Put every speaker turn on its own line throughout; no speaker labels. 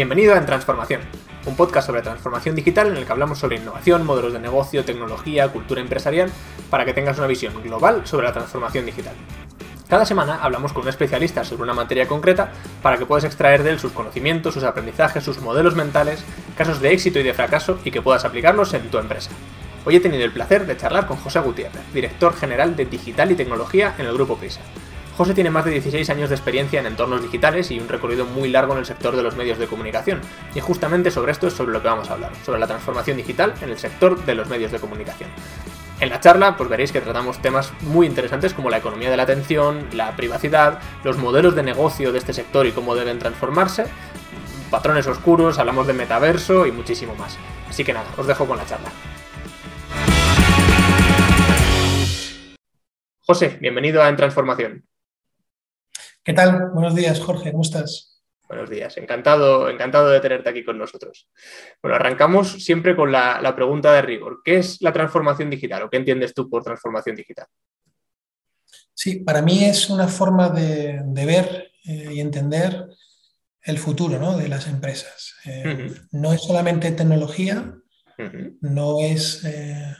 Bienvenido a En Transformación, un podcast sobre transformación digital en el que hablamos sobre innovación, modelos de negocio, tecnología, cultura empresarial, para que tengas una visión global sobre la transformación digital. Cada semana hablamos con un especialista sobre una materia concreta para que puedas extraer de él sus conocimientos, sus aprendizajes, sus modelos mentales, casos de éxito y de fracaso y que puedas aplicarlos en tu empresa. Hoy he tenido el placer de charlar con José Gutiérrez, director general de Digital y Tecnología en el Grupo Prisa. José tiene más de 16 años de experiencia en entornos digitales y un recorrido muy largo en el sector de los medios de comunicación. Y justamente sobre esto es sobre lo que vamos a hablar, sobre la transformación digital en el sector de los medios de comunicación. En la charla, pues veréis que tratamos temas muy interesantes como la economía de la atención, la privacidad, los modelos de negocio de este sector y cómo deben transformarse, patrones oscuros, hablamos de metaverso y muchísimo más. Así que nada, os dejo con la charla. José, bienvenido a En Transformación.
¿Qué tal? Buenos días, Jorge, ¿cómo estás?
Buenos días, encantado, encantado de tenerte aquí con nosotros. Bueno, arrancamos siempre con la, pregunta de rigor. ¿Qué es la transformación digital o qué entiendes tú por transformación digital?
Sí, para mí es una forma de, ver eh, y entender el futuro de las empresas. Eh, no es solamente tecnología, no es eh,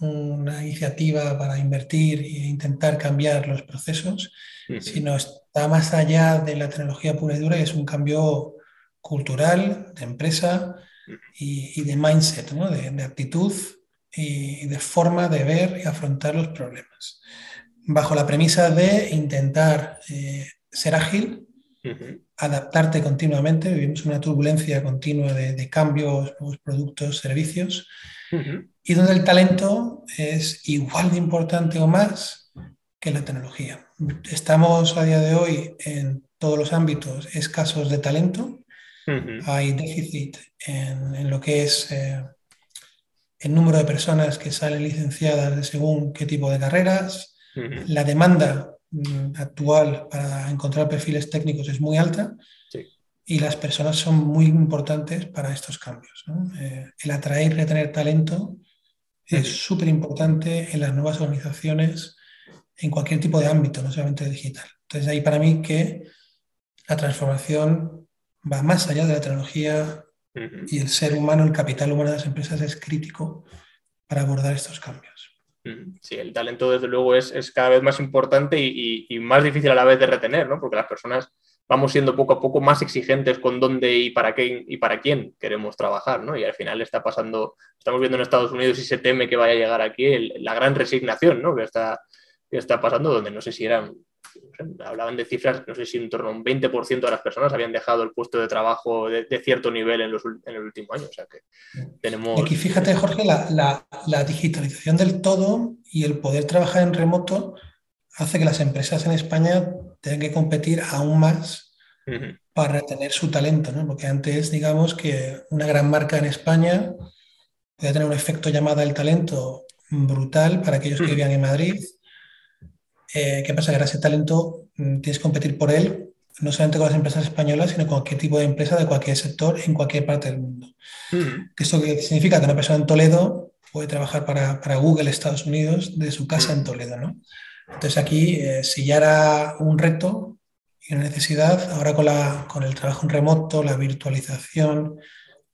una iniciativa para invertir e intentar cambiar los procesos, sino está más allá de la tecnología pura y dura y es un cambio cultural, de empresa y, de mindset, de, actitud y de forma de ver y afrontar los problemas. Bajo la premisa de intentar eh, ser ágil, adaptarte continuamente, vivimos una turbulencia continua de, cambios, nuevos productos, servicios, y donde el talento es igual de importante o más que la tecnología. Estamos a día de hoy en todos los ámbitos escasos de talento. Hay déficit en, lo que es eh, el número de personas que salen licenciadas de según qué tipo de carreras. La demanda mm, actual para encontrar perfiles técnicos es muy alta y las personas son muy importantes para estos cambios. Eh, el atraer y retener talento es súper importante en las nuevas organizaciones, en cualquier tipo de ámbito, no solamente digital. Entonces, ahí para mí que la transformación va más allá de la tecnología y el ser humano, el capital humano de las empresas es crítico para abordar estos cambios.
Sí, el talento desde luego es, cada vez más importante y, y, más difícil a la vez de retener, ¿no? porque las personas vamos siendo poco a poco más exigentes con dónde y para qué y para quién queremos trabajar, ¿no? Y al final está pasando, estamos viendo en Estados Unidos y se teme que vaya a llegar aquí la gran resignación, ¿no? Que está, que está pasando, donde no sé si eran, hablaban de cifras, no sé si en torno a un 20% de las personas habían dejado el puesto de trabajo de, cierto nivel en, los, en, el último año. O sea que tenemos...
Aquí fíjate, Jorge, la, la, la digitalización del todo y el poder trabajar en remoto hace que las empresas en España tengan que competir aún más para retener su talento, ¿no? Porque antes, digamos que una gran marca en España podía tener un efecto llamada del talento brutal para aquellos que vivían en Madrid. Eh, ¿Qué pasa? Que ahora ese talento mm, tienes que competir por él no solamente con las empresas españolas, sino con cualquier tipo de empresa de cualquier sector en cualquier parte del mundo. ¿Esto significa? Que una persona en Toledo puede trabajar para, para Google Estados Unidos de su casa en Toledo, ¿no? Entonces aquí, eh, si ya era un reto y una necesidad, ahora con, la, con el trabajo en remoto, la virtualización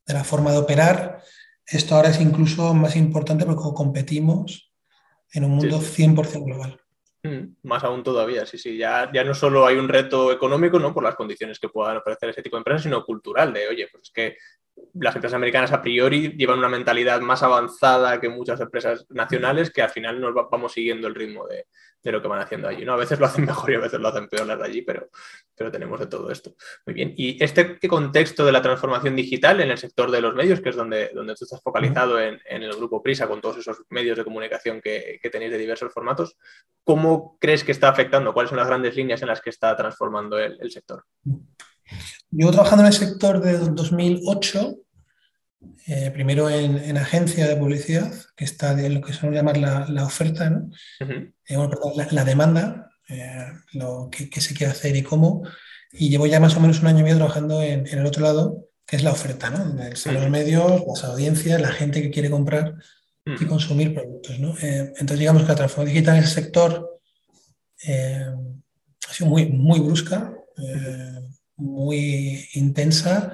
de la forma de operar, esto ahora es incluso más importante porque competimos en un mundo 100% global.
Mm, más aún todavía, sí, sí. Ya, ya no solo hay un reto económico, ¿no? Por las condiciones que puedan ofrecer ese tipo de empresas, sino cultural, de, oye, pues es que las empresas americanas a priori llevan una mentalidad más avanzada que muchas empresas nacionales que al final nos vamos siguiendo el ritmo de, lo que van haciendo allí. ¿no? A veces lo hacen mejor y a veces lo hacen peor las de allí, pero, pero tenemos de todo esto. Muy bien. ¿Y este contexto de la transformación digital en el sector de los medios, que es donde, donde tú estás focalizado en, el grupo Prisa con todos esos medios de comunicación que, tenéis de diversos formatos, ¿cómo crees que está afectando? ¿Cuáles son las grandes líneas en las que está transformando el sector?
Llevo trabajando en el sector de 2008, eh, primero en, agencia de publicidad, que está en lo que se llamar la, la oferta, ¿no? Eh, la, demanda, eh, lo que, se quiere hacer y cómo. Y llevo ya más o menos un año y medio trabajando en, el otro lado, que es la oferta, ¿no? los medios, las audiencias, la gente que quiere comprar y consumir productos, ¿no? entonces digamos que la transformación digital en el sector ha sido muy, muy brusca muy intensa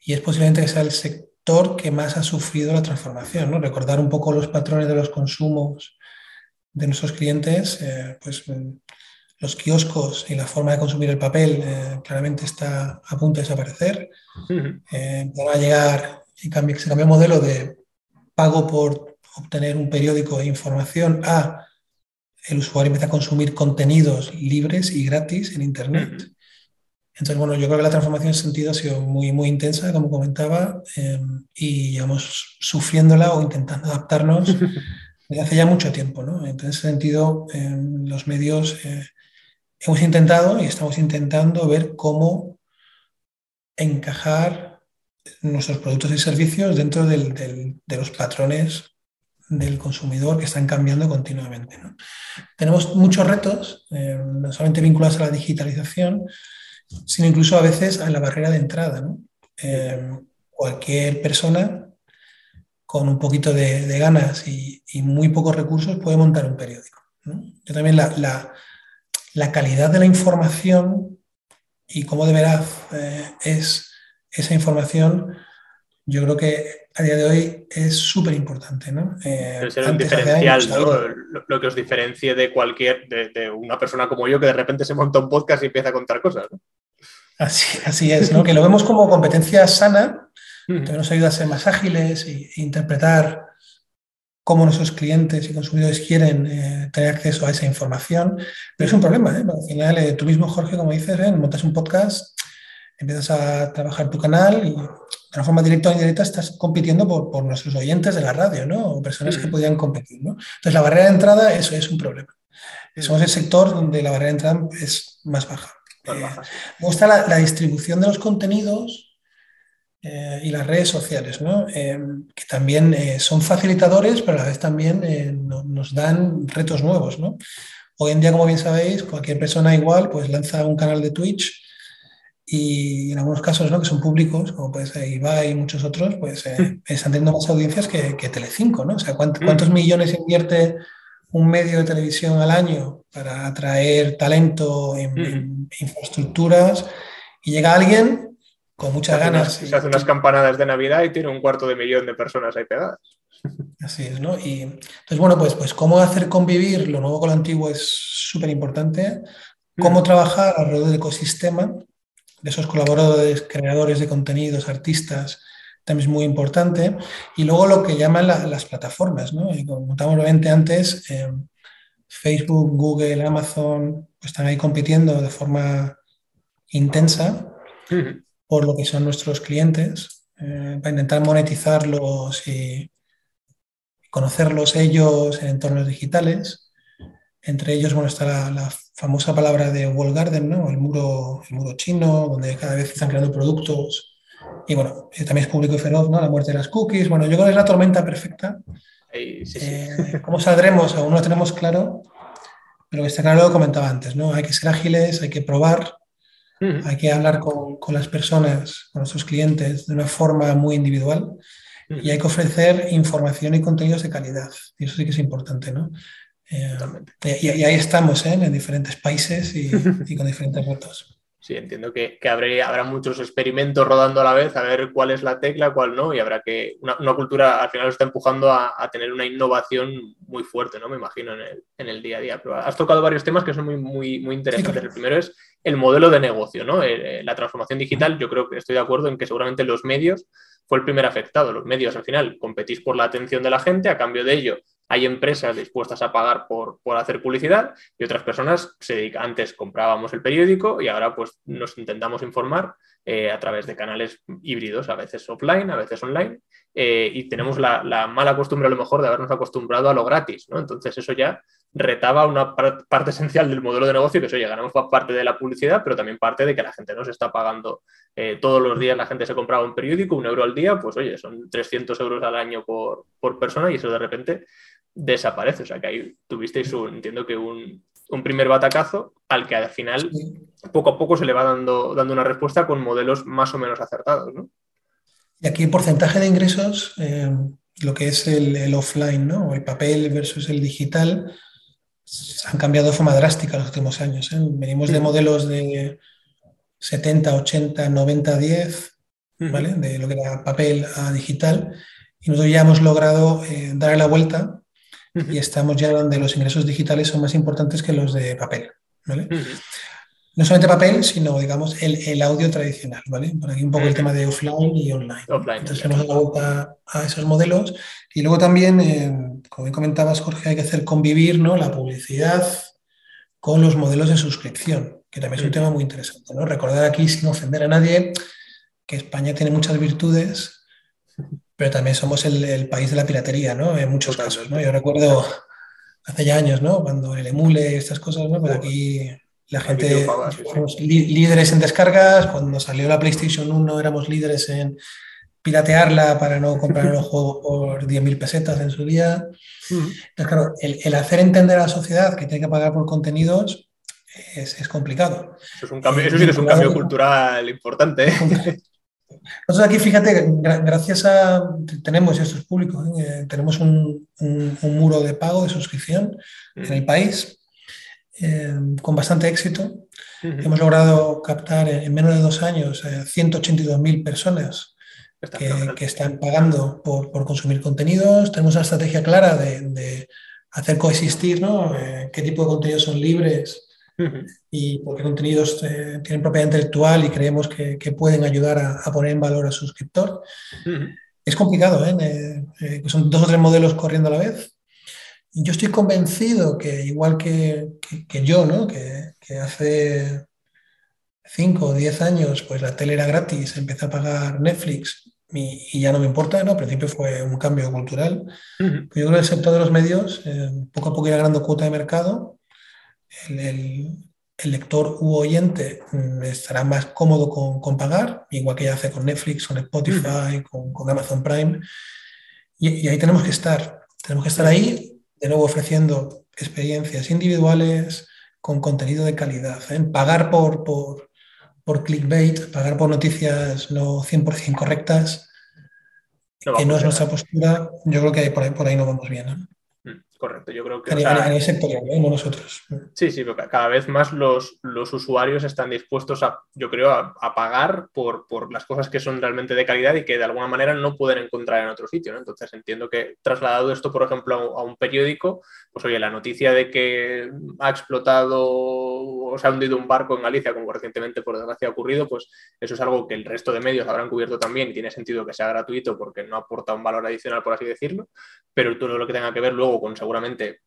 y es posiblemente que sea el sector que más ha sufrido la transformación. ¿no? Recordar un poco los patrones de los consumos de nuestros clientes, eh, pues los kioscos y la forma de consumir el papel eh, claramente está a punto de desaparecer. Eh, va a llegar y se cambia el modelo de pago por obtener un periódico e información a el usuario empieza a consumir contenidos libres y gratis en Internet. Entonces, bueno, yo creo que la transformación en ese sentido ha sido muy, muy intensa, como comentaba, eh, y llevamos sufriéndola o intentando adaptarnos desde hace ya mucho tiempo. ¿no? En ese sentido, los medios hemos intentado y estamos intentando ver cómo encajar nuestros productos y servicios dentro de los patrones del consumidor que están cambiando continuamente. Tenemos muchos retos, eh, no solamente vinculados a la digitalización, sino incluso a veces a la barrera de entrada. Eh, cualquier persona con un poquito de, ganas y, muy pocos recursos puede montar un periódico. Yo también la, la calidad de la información y cómo de veraz eh, es esa información, yo creo que a día de hoy es súper importante. ¿no?
Eh, ser un diferencial, ¿no? lo, que os diferencie de cualquier, de, una persona como yo que de repente se monta un podcast y empieza a contar cosas.
Así, así es, ¿no? que lo vemos como competencia sana, que nos ayuda a ser más ágiles e interpretar cómo nuestros clientes y consumidores quieren eh, tener acceso a esa información. Pero es un problema, ¿eh? al final eh, tú mismo, Jorge, como dices, montas un podcast, empiezas a trabajar tu canal y de una forma directa o indirecta estás compitiendo por, nuestros oyentes de la radio, ¿no? O personas que podían competir, ¿no? Entonces la barrera de entrada, eso es un problema. Somos el sector donde la barrera de entrada es más baja. Me gusta la, la distribución de los contenidos eh, y las redes sociales, ¿no? Eh, que también eh, son facilitadores, pero a la vez también nos dan retos nuevos. ¿no? Hoy en día, como bien sabéis, cualquier persona igual pues lanza un canal de Twitch y en algunos casos ¿no? que son públicos, como puede ser Ibai y muchos otros, pues están teniendo más audiencias que, que Telecinco. ¿no? O sea, ¿cuántos, mm. ¿cuántos millones invierte un medio de televisión al año para atraer talento en, mm. en infraestructuras? Y llega alguien con muchas ganas.
se hace unas campanadas de Navidad y tiene un cuarto de millón de personas ahí pegadas.
Así es, ¿no? Y entonces, bueno, pues, pues cómo hacer convivir lo nuevo con lo antiguo es súper importante. Cómo mm. trabajar alrededor del ecosistema de esos colaboradores, creadores de contenidos, artistas, también es muy importante. Y luego lo que llaman las plataformas, ¿no? Y como contamos antes, eh, Facebook, Google, Amazon pues están ahí compitiendo de forma intensa por lo que son nuestros clientes, eh, para intentar monetizarlos y conocerlos ellos en entornos digitales. Entre ellos, bueno, está la, famosa palabra de Wall Garden, ¿no? el, muro, el muro chino, donde cada vez están creando productos. Y bueno, eh, también es público y feroz, ¿no? La muerte de las cookies. Bueno, yo creo que es la tormenta perfecta. Eh, ¿Cómo saldremos? Aún no lo tenemos claro, pero está claro lo que comentaba antes, ¿no? Hay que ser ágiles, hay que probar, hay que hablar con, las personas, con nuestros clientes de una forma muy individual y hay que ofrecer información y contenidos de calidad. Y eso sí que es importante, ¿no? Eh, y, ahí estamos, ¿eh? en diferentes países y, y con diferentes retos.
Sí, entiendo que, habrá muchos experimentos rodando a la vez, a ver cuál es la tecla, cuál no, y habrá que. Una, cultura al final está empujando a, tener una innovación muy fuerte, ¿no? Me imagino, en el, día a día. Pero has tocado varios temas que son muy, muy, muy interesantes. El primero es el modelo de negocio, ¿no? Eh, eh, la transformación digital, yo creo que estoy de acuerdo en que seguramente los medios fue el primer afectado. Los medios al final competís por la atención de la gente, a cambio de ello hay empresas dispuestas a pagar por, hacer publicidad y otras personas se dedican, antes comprábamos el periódico y ahora pues nos intentamos informar eh, a través de canales híbridos, a veces offline, a veces online, eh, y tenemos la, mala costumbre a lo mejor de habernos acostumbrado a lo gratis, ¿no? Entonces eso ya retaba una parte esencial del modelo de negocio, que es, oye, ganamos parte de la publicidad, pero también parte de que la gente no se está pagando eh, todos los días, la gente se compraba un periódico, un euro al día, pues oye, son 300 euros al año por, por persona y eso de repente desaparece. O sea que ahí tuvisteis, un, entiendo que un, primer batacazo al que al final poco a poco se le va dando, dando una respuesta con modelos más o menos acertados. ¿no?
Y aquí el porcentaje de ingresos, eh, lo que es el, offline, ¿no? el papel versus el digital, han cambiado de forma drástica en los últimos años. ¿eh? Venimos de modelos de 70, 80, 90, 10 ¿vale? De lo que era papel a digital. Y nosotros ya hemos logrado eh, darle la vuelta y estamos ya donde los ingresos digitales son más importantes que los de papel, ¿vale? No solamente papel, sino, digamos, el, audio tradicional, ¿vale? Por aquí un poco el tema de offline y online. Entonces, hemos dado la vuelta a esos modelos. Y luego también, eh, como comentabas, Jorge, hay que hacer convivir ¿no? la publicidad con los modelos de suscripción, que también es un tema muy interesante, ¿no? Recordar aquí, sin ofender a nadie, que España tiene muchas virtudes, pero también somos el, país de la piratería, ¿no? En muchos casos, ¿no? Yo recuerdo hace ya años, ¿no? Cuando el emule y estas cosas, ¿no? Pues aquí la gente, fuimos líderes en descargas, cuando salió la PlayStation 1 éramos líderes en piratearla para no comprar los juegos por 10.000 pesetas en su día. Entonces, claro, el, hacer entender a la sociedad que tiene que pagar por contenidos es, complicado.
Eso, es un cambio, eso sí que es un cambio cultural importante. ¿eh?
Nosotros aquí, fíjate, gracias a, tenemos estos públicos, ¿eh? tenemos un, muro de pago, de suscripción en el país, eh, con bastante éxito. Hemos logrado captar en menos de dos años 182.000 personas que, están pagando por, consumir contenidos. Tenemos una estrategia clara de, hacer coexistir ¿no? Eh, qué tipo de contenidos son libres y por qué contenidos eh, tienen propiedad intelectual y creemos que, pueden ayudar a, poner en valor al suscriptor. Es complicado, ¿eh? son dos o tres modelos corriendo a la vez. Y yo estoy convencido que igual que, yo, ¿no? que, hace 5 o 10 años, pues la tele era gratis, empecé a pagar Netflix y, ya no me importa, ¿no? Al principio fue un cambio cultural. Yo creo que el sector de los medios, eh, poco a poco irá ganando cuota de mercado. El, lector u oyente mm, estará más cómodo con, pagar, igual que ya hace con Netflix, con Spotify, con, Amazon Prime. Y, ahí tenemos que estar. Tenemos que estar ahí, de nuevo ofreciendo experiencias individuales con contenido de calidad. ¿eh? Pagar por, por, por clickbait, pagar por noticias no 100% correctas, que no es nuestra postura, yo creo que por ahí, por ahí no vamos bien.
Correcto, yo creo que...
A, nivel sectorial, ¿eh? no nosotros.
Sí, sí, porque cada vez más los, los usuarios están dispuestos a, yo creo, a, pagar por, por, las cosas que son realmente de calidad y que de alguna manera no pueden encontrar en otro sitio. ¿no? Entonces entiendo que trasladado esto, por ejemplo, a, un periódico, pues oye, la noticia de que ha explotado o se ha hundido un barco en Galicia, como recientemente por desgracia ha ocurrido, pues eso es algo que el resto de medios habrán cubierto también y tiene sentido que sea gratuito porque no aporta un valor adicional, por así decirlo, pero todo lo que tenga que ver luego con seguramente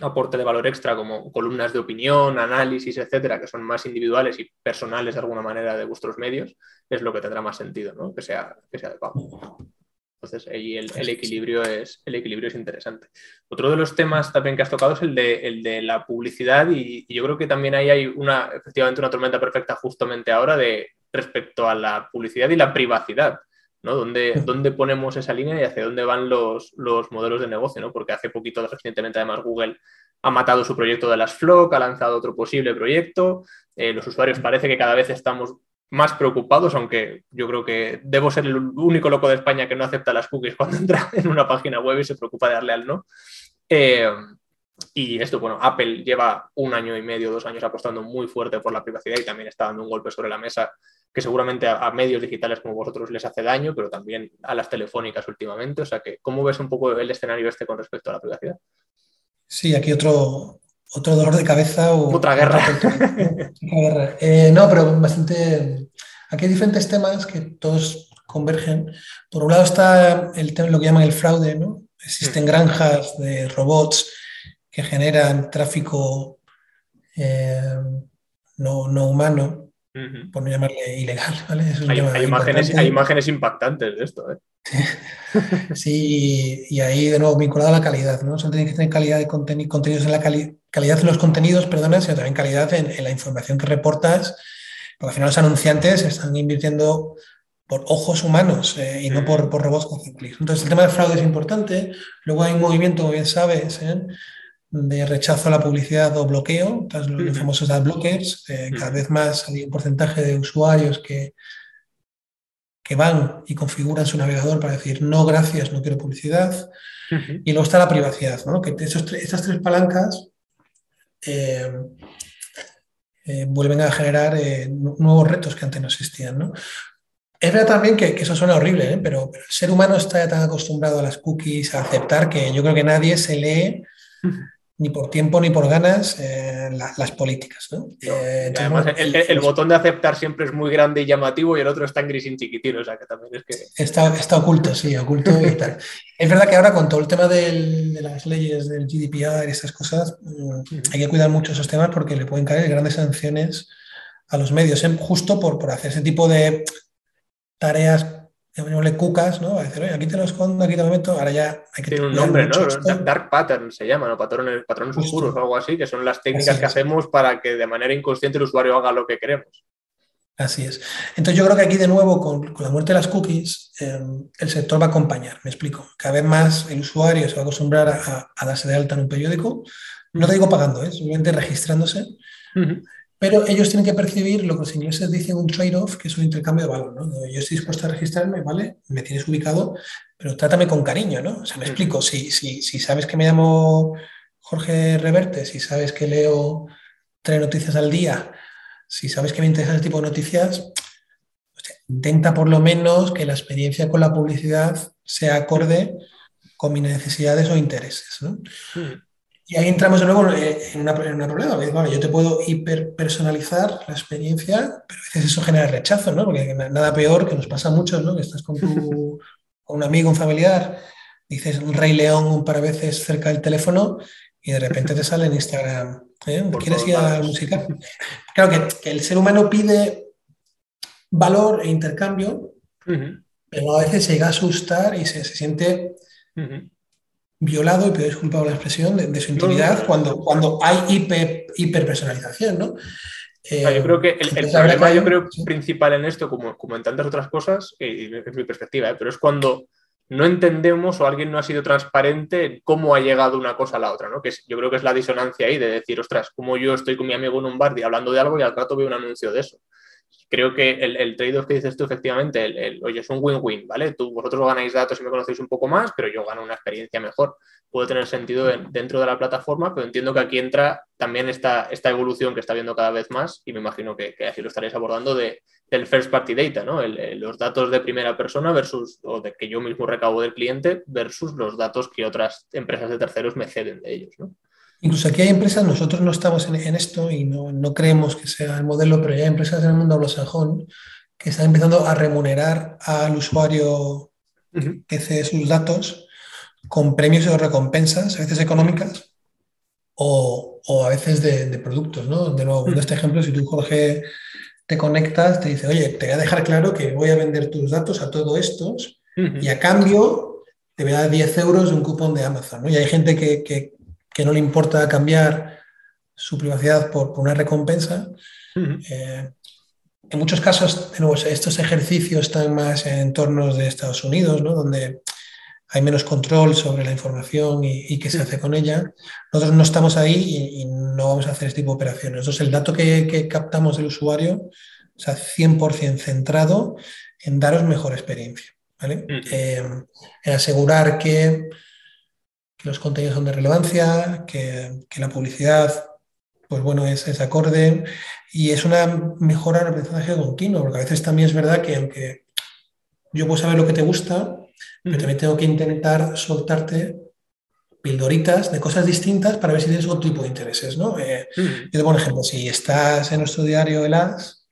aporte de valor extra como columnas de opinión, análisis, etcétera, que son más individuales y personales de alguna manera de vuestros medios, es lo que tendrá más sentido, ¿no? que, sea, que sea de pago. Entonces, ahí el, equilibrio es, el equilibrio es interesante. Otro de los temas también que has tocado es el de, el de la publicidad y, yo creo que también ahí hay una, efectivamente una tormenta perfecta justamente ahora de respecto a la publicidad y la privacidad. ¿No? ¿Dónde, ponemos esa línea y hacia dónde van los, modelos de negocio? ¿no? Porque hace poquito, recientemente, además, Google ha matado su proyecto de las FLOC, ha lanzado otro posible proyecto. Eh, los usuarios parece que cada vez estamos más preocupados, aunque yo creo que debo ser el único loco de España que no acepta las cookies cuando entra en una página web y se preocupa de darle al no. Eh, y esto, bueno, Apple lleva un año y medio, dos años apostando muy fuerte por la privacidad y también está dando un golpe sobre la mesa que seguramente a, medios digitales como vosotros les hace daño, pero también a las telefónicas últimamente. O sea que, ¿cómo ves un poco el escenario este con respecto a la privacidad?
Sí, aquí otro, otro dolor de cabeza. O,
otra guerra.
Eh, no, pero bastante. Aquí hay diferentes temas que todos convergen. Por un lado está el tema, lo que llaman el fraude, ¿no? Existen mm. granjas de robots que generan tráfico eh, no, no humano por no llamarle ilegal. ¿vale?
hay, imágenes, hay, imágenes, impactantes de esto. ¿eh?
sí, y ahí de nuevo vinculado a la calidad. ¿no? Solo tiene que tener calidad de contenidos en la calidad en los contenidos, perdona, sino también calidad en, la información que reportas, porque al final los anunciantes están invirtiendo por ojos humanos eh, y no por, por robots con clics. Entonces el tema del fraude es importante. Luego hay un movimiento, como bien sabes, ¿eh? De rechazo a la publicidad o bloqueo, los famosos adblockers, eh, cada vez más hay un porcentaje de usuarios que, que van y configuran su navegador para decir no, gracias, no quiero publicidad. Y luego está la privacidad, ¿no? que esos, estas tres palancas eh, eh, vuelven a generar nuevos retos que antes no existían. ¿no? Es verdad también que, eso suena horrible, ¿eh? pero, el ser humano está tan acostumbrado a las cookies, a aceptar, que yo creo que nadie se lee ni por tiempo ni por ganas eh, las políticas.
Eh, además, el, botón de aceptar siempre es muy grande y llamativo y el otro está en gris y chiquitino, o sea que también es que...
Está, está oculto, sí, oculto y tal. es verdad que ahora con todo el tema de las leyes del GDPR y estas cosas, mm, hay que cuidar mucho esos temas porque le pueden caer grandes sanciones a los medios, ¿eh? justo por, por hacer ese tipo de tareas llamémosle cucas, ¿no? a decir, oye, aquí te lo escondo, aquí te lo meto, ahora ya
hay que Tiene un nombre, ¿no? Dark pattern se llama, ¿no? Patrones, patrones oscuros o algo así, que son las técnicas que hacemos para que de manera inconsciente el usuario haga lo que queremos.
Así es. Entonces yo creo que aquí de nuevo, con, la muerte de las cookies, em, el sector va a acompañar, me explico. Cada vez más el usuario se va a acostumbrar a, darse de alta en un periódico, no te digo pagando, ¿eh? simplemente registrándose. Pero ellos tienen que percibir lo que los ingleses dicen un trade-off, que es un intercambio de valor. ¿no? Yo estoy dispuesto a registrarme, ¿vale? Me tienes ubicado, pero trátame con cariño, ¿no? O sea, me explico, si, si, si sabes que me llamo Jorge Reverte, si sabes que leo tres noticias al día, si sabes que me interesa ese tipo de noticias, intenta por lo menos que la experiencia con la publicidad sea acorde con mis necesidades o intereses. ¿no? Y ahí entramos de nuevo en, una, un problema. yo te puedo hiperpersonalizar la experiencia, pero a veces eso genera rechazo, ¿no? Porque nada peor que nos pasa a muchos, ¿no? Que estás con, tu, con un amigo, un familiar, dices un Rey León un par de veces cerca del teléfono y de repente te sale en Instagram. ¿eh? ¿Quieres ir a la música? Claro que, el ser humano pide valor e intercambio, pero a veces se llega a asustar y se, siente violado, y pido disculpas por la expresión, de, su intimidad cuando, cuando hay hiper, hiperpersonalización, ¿no?
yo creo que el, problema yo creo principal en esto, como, como en tantas otras cosas, y es mi perspectiva, ¿eh? pero es cuando no entendemos o alguien no ha sido transparente en cómo ha llegado una cosa a la otra, ¿no? Que yo creo que es la disonancia ahí de decir, ostras, como yo estoy con mi amigo en un bar y hablando de algo y al rato veo un anuncio de eso creo que el, el trade-off que dices tú, efectivamente, el, oye, es un win-win, ¿vale? Tú, vosotros ganáis datos y me conocéis un poco más, pero yo gano una experiencia mejor. Puede tener sentido dentro de la plataforma, pero entiendo que aquí entra también esta, esta evolución que está viendo cada vez más, y me imagino que, así lo estaréis abordando, de, del first party data, ¿no? los datos de primera persona versus, o de que yo mismo recabo del cliente versus los datos que otras empresas de terceros me ceden de ellos, ¿no?
Incluso aquí hay empresas, nosotros no estamos en, esto y no, creemos que sea el modelo, pero hay empresas en el mundo anglosajón que están empezando a remunerar al usuario que cede sus datos con premios o recompensas, a veces económicas o, a veces de, productos. ¿no? De nuevo, en este ejemplo, si tú, Jorge, te conectas, te dice, oye, te voy a dejar claro que voy a vender tus datos a todos estos y a cambio te voy a dar 10 euros de un cupón de Amazon. Y hay gente que que no le importa cambiar su privacidad por, una recompensa. Eh, en muchos casos, estos ejercicios están más en entornos de Estados Unidos, donde hay menos control sobre la información y, qué se hace con ella. Nosotros no estamos ahí y, no vamos a hacer este tipo de operaciones. Entonces, el dato que, captamos del usuario, sea, 100% centrado en daros mejor experiencia. Eh, en asegurar que que los contenidos son de relevancia, que, la publicidad, pues bueno, es, es, acorde y es una mejora en el aprendizaje continuo, porque a veces también es verdad que aunque yo puedo saber lo que te gusta, pero también tengo que intentar soltarte pildoritas de cosas distintas para ver si tienes otro tipo de intereses, ¿no? Eh, yo te pongo un ejemplo, si estás en nuestro diario El As,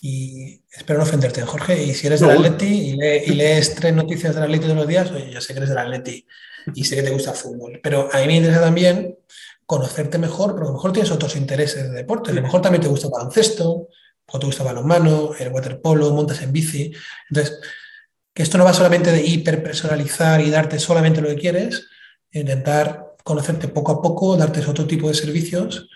y espero no ofenderte, Jorge, y si eres del Atleti y, lees tres noticias del Atleti todos los días, oye, yo sé que eres del Atleti, y sé que te gusta el fútbol. Pero a mí me interesa también conocerte mejor, porque a lo mejor tienes otros intereses de deporte. A lo mejor también te gusta el baloncesto, o te gusta el balonmano, el waterpolo, montas en bici. Entonces, que esto no va solamente de hiperpersonalizar y darte solamente lo que quieres, intentar conocerte poco a poco, darte otro tipo de servicios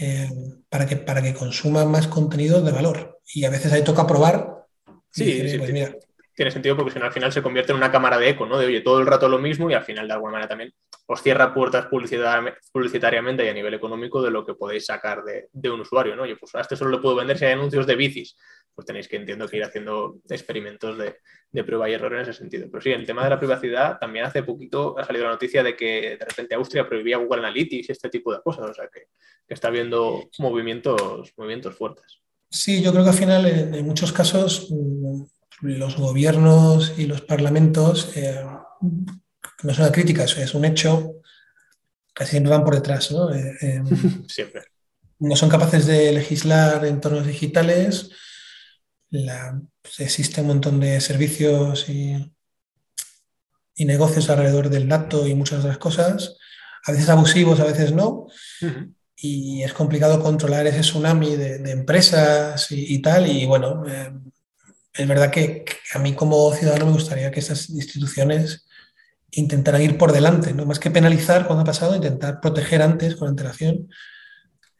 eh, para, que, para que consuman más contenido de valor. Y a veces ahí toca probar.
Sí, sí, pues mira, tiene sentido porque si no al final se convierte en una cámara de eco, ¿no? De oye, todo el rato lo mismo y al final de alguna manera también os cierra puertas publicitariamente y a nivel económico de lo que podéis sacar de, un usuario, ¿no? Oye, pues a este solo le puedo vender si hay anuncios de bicis. Pues tenéis que, entiendo, que ir haciendo experimentos de, prueba y error en ese sentido. Pero sí, el tema de la privacidad, también hace poquito ha salido la noticia de que de repente Austria prohibía Google Analytics y este tipo de cosas. O sea, que, está habiendo movimientos, movimientos fuertes.
Sí, yo creo que al final en, muchos casos mm, los gobiernos y los parlamentos, eh, no es una crítica, es un hecho, casi siempre van por detrás. ¿no? Eh,
siempre.
No son capaces de legislar entornos digitales, pues, existe un montón de servicios y, y, negocios alrededor del dato y muchas otras cosas, a veces abusivos, a veces no. Y es complicado controlar ese tsunami de, empresas y, tal. Y bueno, eh, es verdad que, a mí como ciudadano me gustaría que esas instituciones intentaran ir por delante, ¿no? más que penalizar cuando ha pasado, intentar proteger antes con antelación.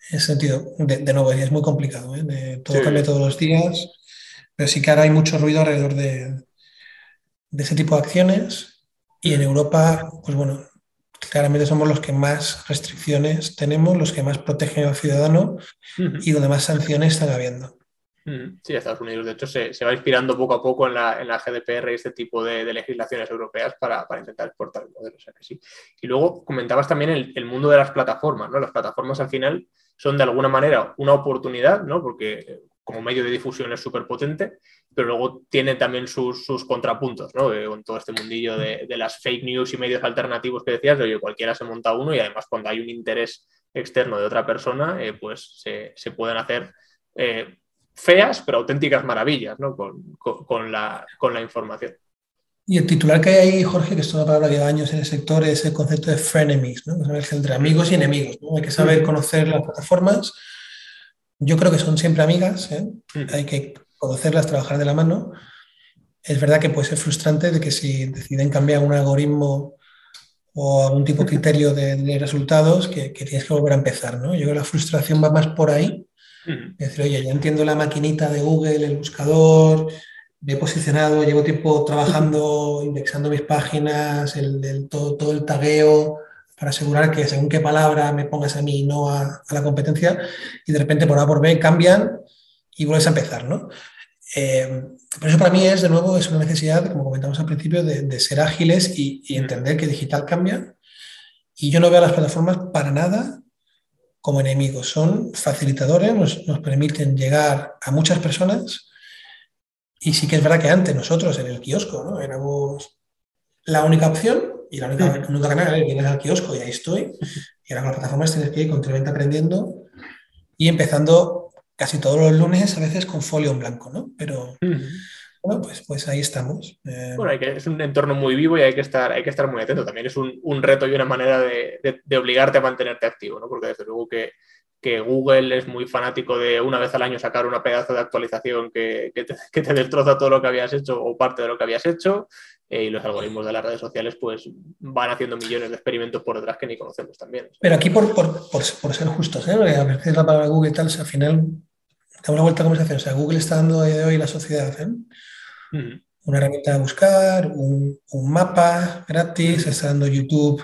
En ese sentido, de, nuevo, es muy complicado, ¿eh? todo cambia todos los días, pero sí que ahora hay mucho ruido alrededor de, de ese tipo de acciones y en Europa, pues bueno, claramente somos los que más restricciones tenemos, los que más protegen al ciudadano y donde más sanciones están habiendo.
Sí, Estados Unidos, de hecho, se, va inspirando poco a poco en la, en la GDPR y este tipo de, legislaciones europeas para, intentar exportar el modelo. Y luego comentabas también el, mundo de las plataformas, ¿no? Las plataformas al final son de alguna manera una oportunidad, ¿no? Porque como medio de difusión es súper potente, pero luego tiene también sus, contrapuntos, ¿no? Eh, con todo este mundillo de, las fake news y medios alternativos que decías, de oye, cualquiera se monta uno y además cuando hay un interés externo de otra persona, eh, pues se, pueden hacer eh, feas, pero auténticas maravillas, ¿no? Con, la, con la información.
Y el titular que hay ahí, Jorge, que es una palabra que lleva años en el sector, es el concepto de frenemies, ¿no? entre amigos y enemigos. ¿no? Hay que saber conocer las plataformas. Yo creo que son siempre amigas, ¿eh? hay que conocerlas, trabajar de la mano. Es verdad que puede ser frustrante de que si deciden cambiar un algoritmo o algún tipo de criterio de, resultados, que, tienes que volver a empezar. ¿no? Yo creo que la frustración va más por ahí. Es decir, oye, ya entiendo la maquinita de Google, el buscador, me he posicionado, llevo tiempo trabajando, indexando mis páginas, el, todo, todo, el tagueo para asegurar que según qué palabra me pongas a mí y no a, la competencia, y de repente por A por B cambian y vuelves a empezar, ¿no? Eh, pero eso para mí es, de nuevo, es una necesidad, como comentamos al principio, de, ser ágiles y, entender que digital cambia. Y yo no veo a las plataformas para nada como enemigos. Son facilitadores, nos, nos permiten llegar a muchas personas y sí que es verdad que antes nosotros en el kiosco ¿no? éramos la única opción y la única, uh nunca ganar, vienes al kiosco y ahí estoy. Y ahora con las plataformas tienes que ir continuamente aprendiendo y empezando casi todos los lunes, a veces con folio en blanco, ¿no? Pero bueno, pues, pues ahí estamos.
Eh, bueno, hay que, es un entorno muy vivo y hay que estar, hay que estar muy atento. También es un, un reto y una manera de, de, de, obligarte a mantenerte activo, ¿no? Porque desde luego que que Google es muy fanático de una vez al año sacar una pedazo de actualización que, te, destroza todo lo que habías hecho o parte de lo que habías hecho. Eh, y los algoritmos de las redes sociales pues van haciendo millones de experimentos por detrás que ni conocemos también.
Pero aquí por, ser justos, ¿eh? a veces la palabra Google y tal, al final da una vuelta a conversación. O sea, Google está dando de hoy la sociedad ¿eh? una herramienta de buscar, un, mapa gratis, está dando YouTube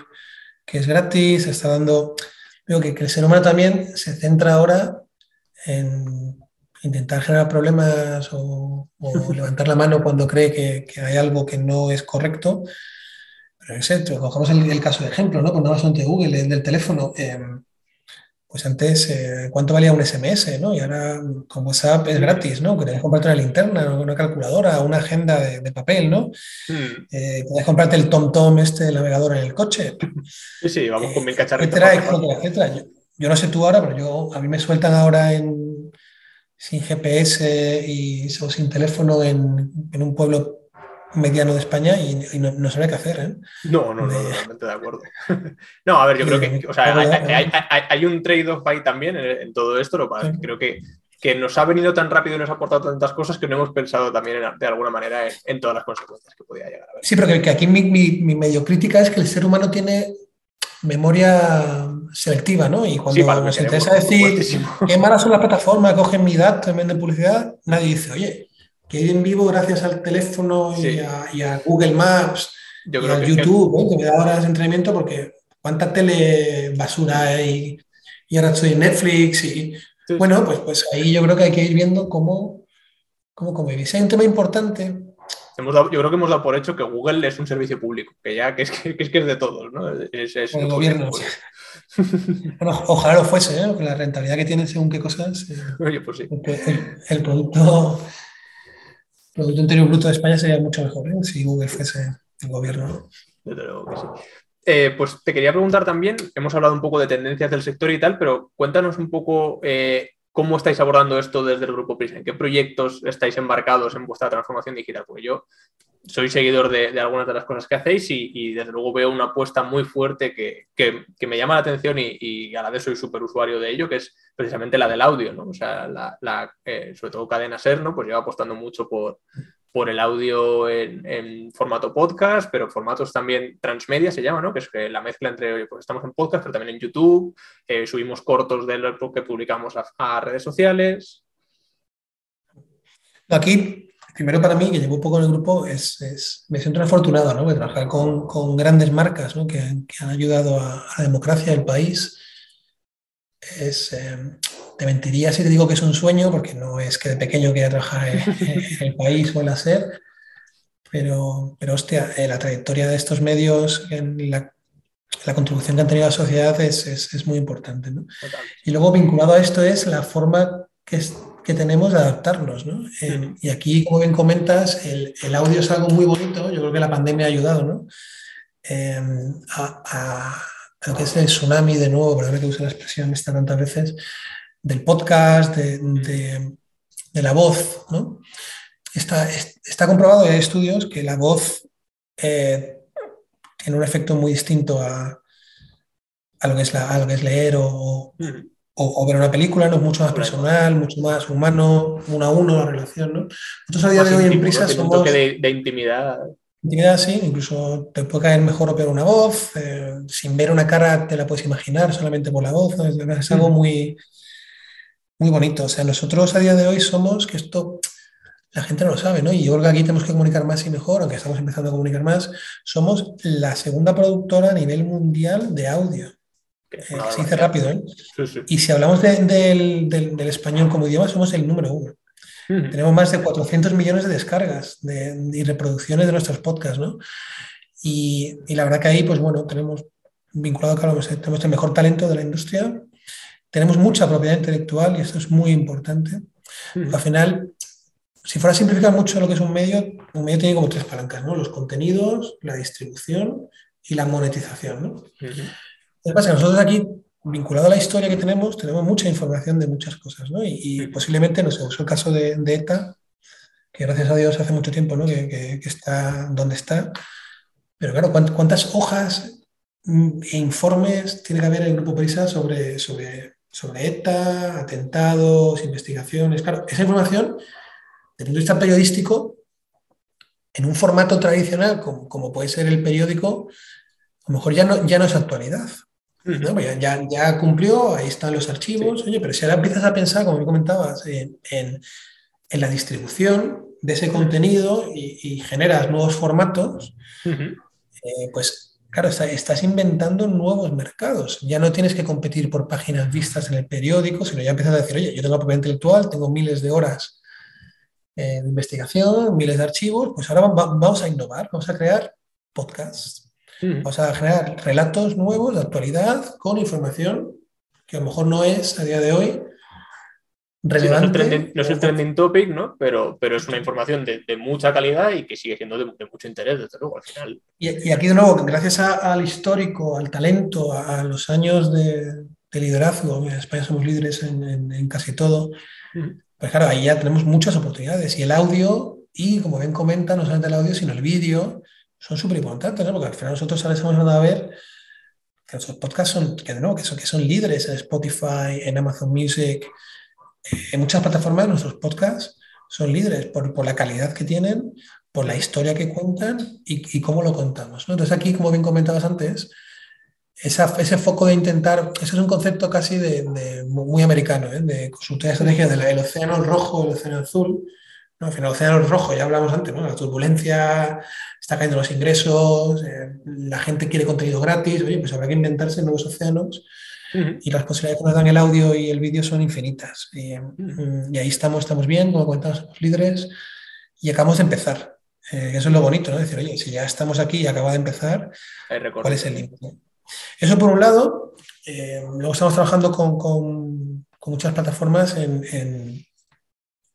que es gratis, está dando Veo que, el ser humano también se centra ahora en intentar generar problemas o, levantar la mano cuando cree que, hay algo que no es correcto. Pero es cogemos el, caso de ejemplo, ¿no? Cuando vas ante Google, el del teléfono, em, pues antes, eh, ¿cuánto valía un SMS? ¿no? Y ahora con WhatsApp es gratis, ¿no? Que te comprarte una linterna, una calculadora, una agenda de, papel, ¿no? Eh, comprarte el TomTom, este el navegador en el coche.
Sí, sí, vamos con mil cacharros.
Etcétera, etcétera, etcétera. Yo, no sé tú ahora, pero yo, a mí me sueltan ahora en, sin GPS y sin teléfono en, en un pueblo mediano de España y, no, no qué hacer. ¿eh?
No, no, no, totalmente de acuerdo. no, a ver, yo creo que o sea, hay, un trade-off ahí también en, todo esto, lo creo que, que nos ha venido tan rápido y nos ha aportado tantas cosas que no hemos pensado también de alguna manera en, todas las consecuencias que podía llegar a haber.
Sí, pero que, aquí mi, mi, medio crítica es que el ser humano tiene memoria selectiva, ¿no? Y cuando nos interesa decir qué malas son las plataformas, cogen mi dato en vez de publicidad, nadie dice, oye, que en vivo gracias al teléfono y, a, Google Maps y a YouTube, ¿eh? que me da horas de entrenamiento porque cuánta tele basura hay y ahora estoy en Netflix y bueno, pues, pues ahí yo creo que hay que ir viendo cómo, cómo convivir. Hay un tema importante.
Hemos yo creo que hemos dado por hecho que Google es un servicio público, que ya que es que, es, que es de todos, ¿no? Es,
el gobierno. ojalá lo fuese, ¿eh? la rentabilidad que tiene según qué cosas.
Oye, pues sí.
el producto Producto Interior Bruto de España sería mucho mejor ¿eh? si Google fuese el gobierno.
Desde luego que sí. Eh, pues te quería preguntar también, hemos hablado un poco de tendencias del sector y tal, pero cuéntanos un poco eh, cómo estáis abordando esto desde el Grupo Prisa, en qué proyectos estáis embarcados en vuestra transformación digital, porque yo soy seguidor de, algunas de las cosas que hacéis y, desde luego veo una apuesta muy fuerte que, me llama la atención y, a la vez soy súper usuario de ello, que es precisamente la del audio, ¿no? O sea, la, eh, sobre todo Cadena Ser, ¿no? Pues lleva apostando mucho por, por el audio en, formato podcast, pero formatos también transmedia se llama, ¿no? Que es la mezcla entre, pues estamos en podcast, pero también en YouTube, eh, subimos cortos de lo que publicamos a, redes sociales.
Aquí, primero para mí, que llevo un poco en el grupo, es, me siento afortunado, ¿no? De trabajar con, grandes marcas, ¿no? que, han ayudado a, la democracia del país. Es, eh, te mentiría si te digo que es un sueño, porque no es que de pequeño quiera trabajar en, el país o en la SER, pero, pero hostia, eh, la trayectoria de estos medios, en la, contribución que han tenido a la sociedad es, muy importante. Y luego vinculado a esto es la forma que, que tenemos de adaptarnos. Eh, y aquí, como bien comentas, el, audio es algo muy bonito, yo creo que la pandemia ha ayudado ¿no? Eh, a, lo que es el tsunami de nuevo, perdón que use la expresión esta tantas veces, del podcast, de, la voz. ¿no? Está, está comprobado, hay estudios, que la voz eh, tiene un efecto muy distinto a, lo, que es la, es leer o, ver una película, ¿no? mucho más personal, mucho más humano, uno a uno la relación. ¿no?
Nosotros a día de hoy en Prisa somos... Un toque de, intimidad.
Intimidad, sí, incluso te puede caer mejor o peor una voz, eh, sin ver una cara te la puedes imaginar solamente por la voz, es algo muy, muy bonito. O sea, nosotros a día de hoy somos, que esto la gente no lo sabe, ¿no? Y yo creo que aquí tenemos que comunicar más y mejor, aunque estamos empezando a comunicar más, somos la segunda productora a nivel mundial de audio. Eh, se dice rápido, ¿eh? Y si hablamos del, español como idioma, somos el número uno. Tenemos más de 400 millones de descargas de, y reproducciones de nuestros podcasts, ¿no? Y, la verdad que ahí, pues bueno, tenemos vinculado, claro, tenemos el mejor talento de la industria, tenemos mucha propiedad intelectual y esto es muy importante. Al final, si fuera a simplificar mucho lo que es un medio, un medio tiene como tres palancas, ¿no? Los contenidos, la distribución y la monetización, ¿no? pasa que nosotros aquí, vinculado a la historia que tenemos, tenemos mucha información de muchas cosas, ¿no? Y, posiblemente, no sé, es el caso de, ETA, que gracias a Dios hace mucho tiempo, ¿no? Que, está donde está. Pero claro, ¿cuántas hojas mm, e informes tiene que haber en el Grupo Prisa sobre, sobre sobre ETA, atentados, investigaciones. Claro, esa información, desde el punto de vista periodístico, en un formato tradicional como, puede ser el periódico, a lo mejor ya no, ya no es actualidad. Pues ya, ya, cumplió, ahí están los archivos. Oye, pero si ahora empiezas a pensar, como me comentabas, en, la distribución de ese contenido y, generas nuevos formatos, eh, pues Claro, estás inventando nuevos mercados. Ya no tienes que competir por páginas vistas en el periódico, sino ya empiezas a decir, oye, yo tengo propiedad intelectual, tengo miles de horas eh, de investigación, miles de archivos, pues ahora vamos a innovar, vamos a crear podcasts, vamos a generar relatos nuevos de actualidad con información que a lo mejor no es a día de hoy
no, es el trending, topic, ¿no? Pero, pero es una información de, mucha calidad y que sigue siendo de, mucho interés, desde luego, al final.
Y, aquí, de nuevo, gracias al histórico, al talento, a, los años de, liderazgo, en España somos líderes en, casi todo, pues claro, ahí ya tenemos muchas oportunidades. Y el audio, y como bien comenta, no solamente el audio, sino el vídeo, son súper importantes, ¿no? Porque al final nosotros ahora estamos a ver que nuestros podcasts son, que, no, que, son, que son líderes en Spotify, en Amazon Music, en muchas plataformas nuestros podcasts son líderes por, la calidad que tienen, por la historia que cuentan y, cómo lo contamos. Entonces aquí, como bien comentabas antes, ese foco de intentar, ese es un concepto casi de, muy americano, ¿eh? de consultoría estrategia del océano rojo, el océano azul. ¿no? Al final, el océano rojo, ya hablamos antes, ¿no? la turbulencia, está cayendo los ingresos, eh, la gente quiere contenido gratis, oye, pues habrá que inventarse nuevos océanos y las posibilidades que nos dan el audio y el vídeo son infinitas. Mm, y, ahí estamos, estamos bien, como comentamos, los líderes y acabamos de empezar. Eh, eso es lo bonito, ¿no? Decir, oye, si ya estamos aquí y acaba de empezar, ¿cuál es el límite? Eso por un lado. Eh, luego estamos trabajando con, con, muchas plataformas en,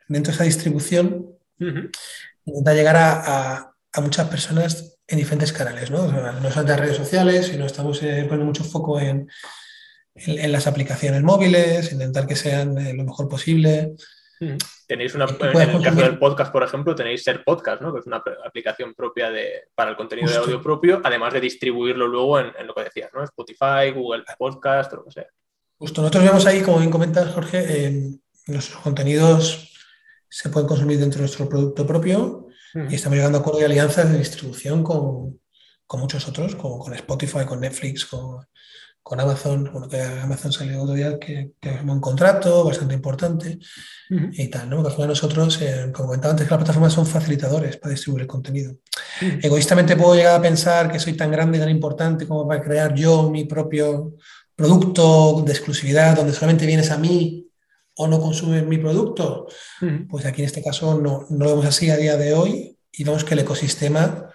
dentro de esa distribución Intenta llegar a, muchas personas en diferentes canales, ¿no? no son de redes sociales, sino estamos eh, poniendo mucho foco en, en, las aplicaciones móviles, intentar que sean eh, lo mejor posible.
Tenéis una, en el caso del podcast, por ejemplo, tenéis Ser Podcast, ¿no? que es una aplicación propia de, para el contenido de audio propio, además de distribuirlo luego en, lo que decías, ¿no? Spotify, Google Podcast, lo que sea.
Justo, nosotros vemos ahí, como bien comentas, Jorge, nuestros contenidos se pueden consumir dentro de nuestro producto propio y estamos llegando a acuerdos y alianzas de distribución con, con muchos otros, con, con, Spotify, con Netflix, con, con Amazon, bueno, que Amazon salió otro día que, que un contrato bastante importante y tal, ¿no? Porque nosotros, eh, como comentaba antes, que las plataformas son facilitadores para distribuir el contenido. Egoístamente puedo llegar a pensar que soy tan grande y tan importante como para crear yo mi propio producto de exclusividad donde solamente vienes a mí o no consumes mi producto. Pues aquí en este caso no, no lo vemos así a día de hoy y vemos que el ecosistema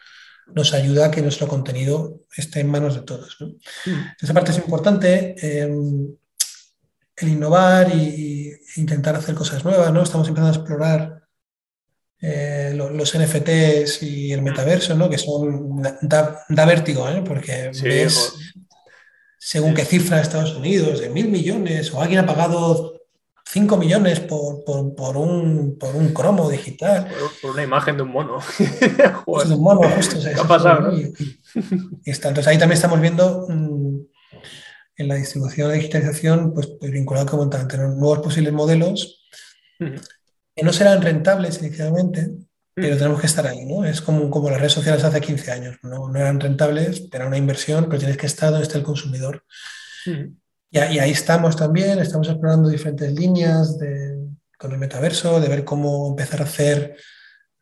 nos ayuda a que nuestro contenido esté en manos de todos. ¿no? Esa parte es importante, em, el innovar y, intentar hacer cosas nuevas. ¿no? Estamos empezando a explorar eh, los NFTs y el metaverso, ¿no? que son, da, vértigo, ¿eh? porque ves, según qué cifra de Estados Unidos, de mil millones, o alguien ha pagado 5 millones por, por, un, por un cromo digital.
Por, una imagen de un mono.
Pues de un mono, justo. ¿Qué ha pasado? Entonces ahí también estamos viendo mm, en la distribución de digitalización, pues, pues vinculado como tener nuevos posibles modelos que no serán rentables inicialmente, pero tenemos que estar ahí, ¿no? Es como, como las redes sociales hace 15 años, ¿no? no eran rentables, era una inversión, pero tienes que estar donde está el consumidor. Y, ahí estamos también, estamos explorando diferentes líneas con el metaverso, de ver cómo empezar a hacer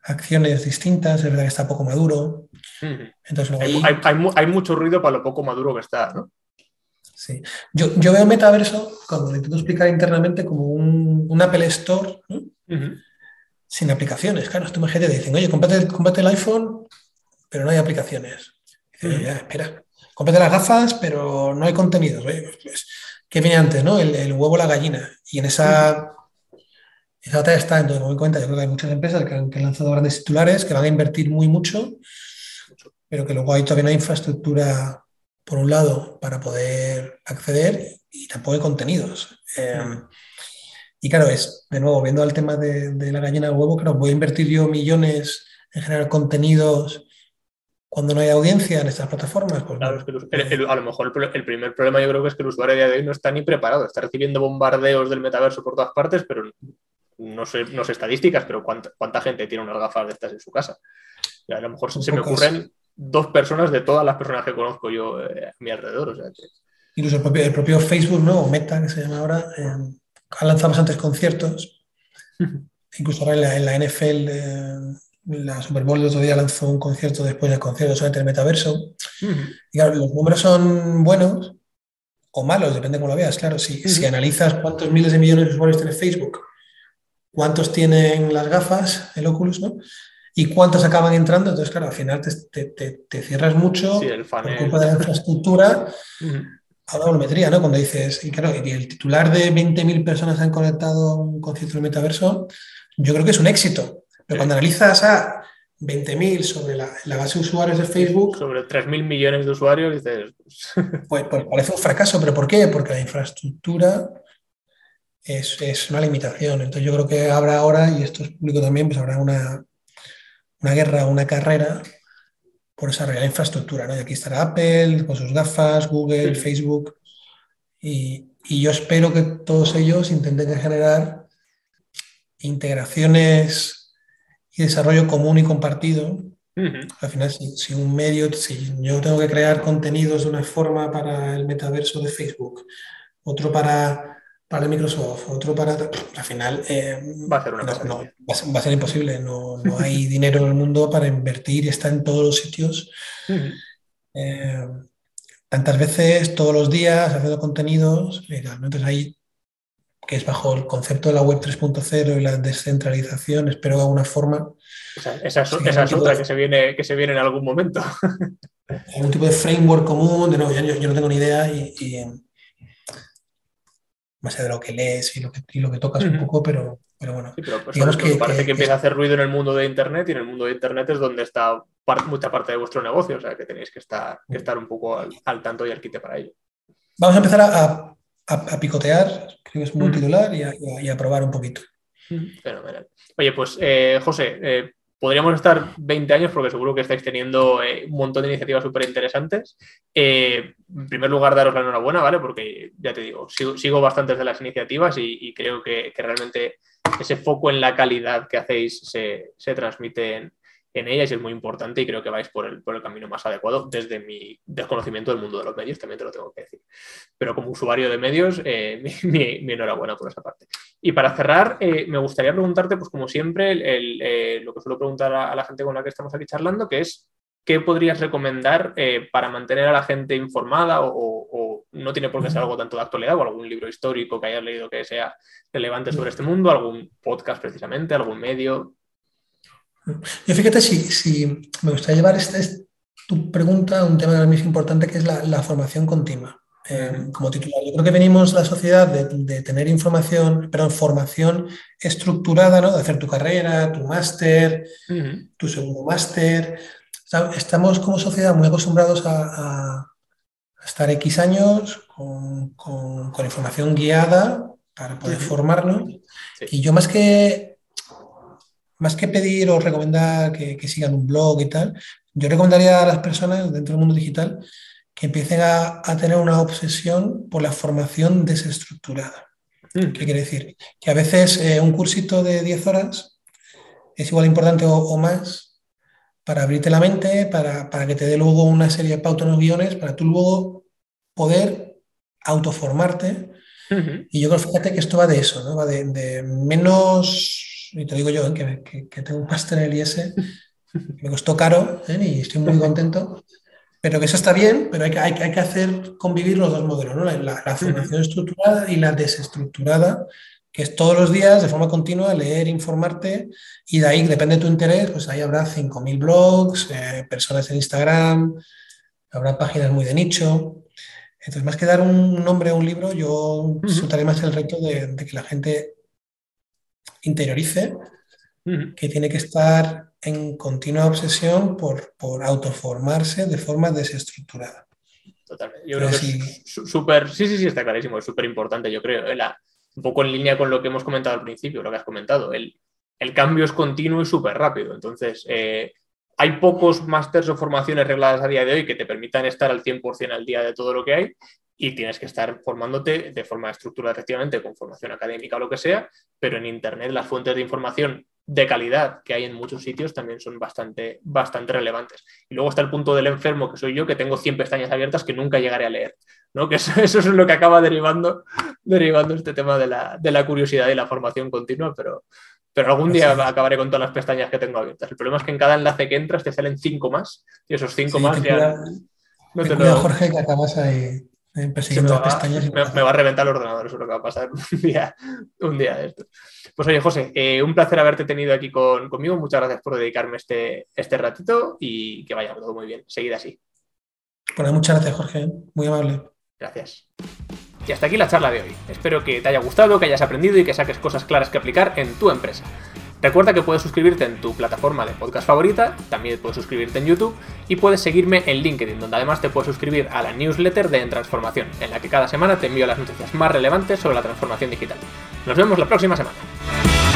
acciones distintas, es verdad que está poco maduro.
Entonces, hay, mucho ruido para lo poco maduro que está, ¿no?
Sí. Yo, yo veo metaverso, cuando lo intento explicar internamente, como un, Apple Store sin aplicaciones. Claro, tú imagínate, dicen, oye, cómprate, el iPhone, pero no hay aplicaciones. ya, espera, cómprate las gafas, pero no hay contenidos. Pues, ¿Qué viene antes, no? El, huevo o la gallina. Y en esa, esa batalla está, entonces me cuenta, yo creo que hay muchas empresas que han, lanzado grandes titulares, que van a invertir muy mucho, pero que luego hay todavía una infraestructura, por un lado, para poder acceder y tampoco hay contenidos. Em, y claro, es, de nuevo, viendo al tema de, de la gallina del huevo, claro, voy a invertir yo millones en generar contenidos cuando no hay audiencia en estas plataformas. Pues
claro, es que a lo mejor el, primer problema yo creo que es que el usuario de hoy no está ni preparado, está recibiendo bombardeos del metaverso por todas partes, pero no sé, no sé estadísticas, pero cuánta, gente tiene unas gafas de estas en su casa. a lo mejor se, me ocurren dos personas de todas las personas que conozco yo eh, a mi alrededor.
Incluso el propio, Facebook, ¿no? O Meta, que se llama ahora, eh, ha lanzado bastantes conciertos. Incluso ahora en la, NFL la Super Bowl el otro día lanzó un concierto después del concierto sobre el metaverso. Y claro, los números son buenos o malos, depende de cómo lo veas. Claro, si, si analizas cuántos miles de millones de usuarios tiene Facebook, cuántos tienen las gafas, el Oculus, ¿no? Y cuántos acaban entrando, entonces, claro, al final te, te, te, cierras mucho por culpa de la infraestructura a la volumetría, ¿no? Cuando dices, y claro, y el titular de 20.000 personas han conectado a un concierto del metaverso, yo creo que es un éxito. Pero cuando analizas a 20.000 sobre la, base de usuarios de Facebook...
Sobre 3.000 millones de usuarios, dices...
Pues, pues, parece un fracaso, pero ¿por qué? Porque la infraestructura es, una limitación. Entonces yo creo que habrá ahora, y esto es público también, pues habrá una, una guerra, una carrera por desarrollar la infraestructura. ¿no? Y aquí estará Apple con sus gafas, Google, Facebook. Y, y, yo espero que todos ellos intenten generar integraciones y desarrollo común y compartido. Al final, si, un medio, si yo tengo que crear contenidos de una forma para el metaverso de Facebook, otro para, para Microsoft, otro para... Al final
eh, va, a ser una
no, va, a ser imposible. No, no hay dinero en el mundo para invertir está en todos los sitios. Eh, tantas veces, todos los días, haciendo contenidos. Entonces ahí que es bajo el concepto de la web 3.0 y la descentralización, espero de alguna forma.
esa, es, otra que, se viene, que se viene en algún momento.
algún tipo de framework común, de no, yo, no tengo ni idea y, más allá de lo que lees y lo que, lo que tocas un poco, pero, Pero bueno,
digamos que, parece que, empieza a hacer ruido en el mundo de Internet y en el mundo de Internet es donde está mucha parte de vuestro negocio, o sea que tenéis que estar, que estar un poco al, tanto y al quite para ello.
Vamos a empezar a, picotear, creo que es muy titular, y a, probar un poquito.
Fenomenal. Oye, pues eh, José, eh, podríamos estar 20 años porque seguro que estáis teniendo eh, un montón de iniciativas súper interesantes. en primer lugar, daros la enhorabuena, ¿vale? Porque ya te digo, sigo, bastantes de las iniciativas y, creo que, que, realmente ese foco en la calidad que hacéis se, se transmite en, en ellas y es muy importante y creo que vais por el, por el camino más adecuado desde mi desconocimiento del mundo de los medios, también te lo tengo que decir. Pero como usuario de medios, eh, mi, enhorabuena por esa parte. Y para cerrar, eh, me gustaría preguntarte, pues como siempre, eh, lo que suelo preguntar a, la gente con la que estamos aquí charlando, que es, ¿qué podrías recomendar para mantener a la gente informada o, o, no tiene por qué ser algo tanto de actualidad o algún libro histórico que hayas leído que sea relevante sobre este mundo, algún podcast precisamente, algún medio?
Yo fíjate, si, me gustaría llevar este, tu pregunta a un tema que es importante, que es la, formación continua. Eh, como titular, yo creo que venimos la sociedad de, tener información, pero formación estructurada, ¿no? De hacer tu carrera, tu máster, tu segundo máster. Estamos como sociedad muy acostumbrados a, estar X años con, información guiada para poder formarnos. Y yo más que más que pedir o recomendar que, sigan un blog y tal, yo recomendaría a las personas dentro del mundo digital que empiecen a, tener una obsesión por la formación desestructurada. Mm. ¿Qué quiere decir? Que a veces eh, un cursito de 10 horas es igual importante o, más para abrirte la mente, para, que te dé luego una serie de pautas en los guiones, para tú luego poder autoformarte. Y yo creo, fíjate que esto va de eso, ¿no? Va de menos y te digo yo, ¿eh? que, tengo un máster en el IS, me costó caro ¿eh? y estoy muy contento, pero que eso está bien, pero hay que, hay, que hacer convivir los dos modelos, ¿no? la, formación estructurada y la desestructurada, que es todos los días de forma continua leer, informarte y de ahí, depende de tu interés, pues ahí habrá 5.000 blogs, eh, personas en Instagram, habrá páginas muy de nicho. Entonces, más que dar un nombre a un libro, yo uh más el reto de, de que la gente interiorice que tiene que estar en continua obsesión por, por autoformarse de forma desestructurada.
Totalmente. Yo creo que es súper, sí, sí, sí, está clarísimo, es súper importante, yo creo, un poco en línea con lo que hemos comentado al principio, lo que has comentado, el, el cambio es continuo y súper rápido. Entonces, eh, hay pocos másters o formaciones regladas a día de hoy que te permitan estar al 100% al día de todo lo que hay y tienes que estar formándote de forma estructurada, efectivamente, con formación académica o lo que sea, pero en Internet las fuentes de información de calidad que hay en muchos sitios también son bastante, bastante relevantes. Y luego está el punto del enfermo, que soy yo, que tengo 100 pestañas abiertas que nunca llegaré a leer. ¿no? Que eso, es lo que acaba derivando, derivando este tema de la, de la curiosidad y la formación continua, pero, pero algún día acabaré con todas las pestañas que tengo abiertas. El problema es que en cada enlace que entras te salen cinco más y esos cinco más ya...
no te Jorge, que acabas ahí me,
va, a reventar el ordenador, eso es lo que va a pasar un día, un día de esto. Pues oye, José, eh, un placer haberte tenido aquí conmigo. Muchas gracias por dedicarme este, este ratito y que vaya todo muy bien. Seguid así.
Pues muchas gracias, Jorge. Muy amable.
Gracias. Y hasta aquí la charla de hoy. Espero que te haya gustado, que hayas aprendido y que saques cosas claras que aplicar en tu empresa. Recuerda que puedes suscribirte en tu plataforma de podcast favorita, también puedes suscribirte en YouTube y puedes seguirme en LinkedIn, donde además te puedes suscribir a la newsletter de En Transformación, en la que cada semana te envío las noticias más relevantes sobre la transformación digital. Nos vemos la próxima semana.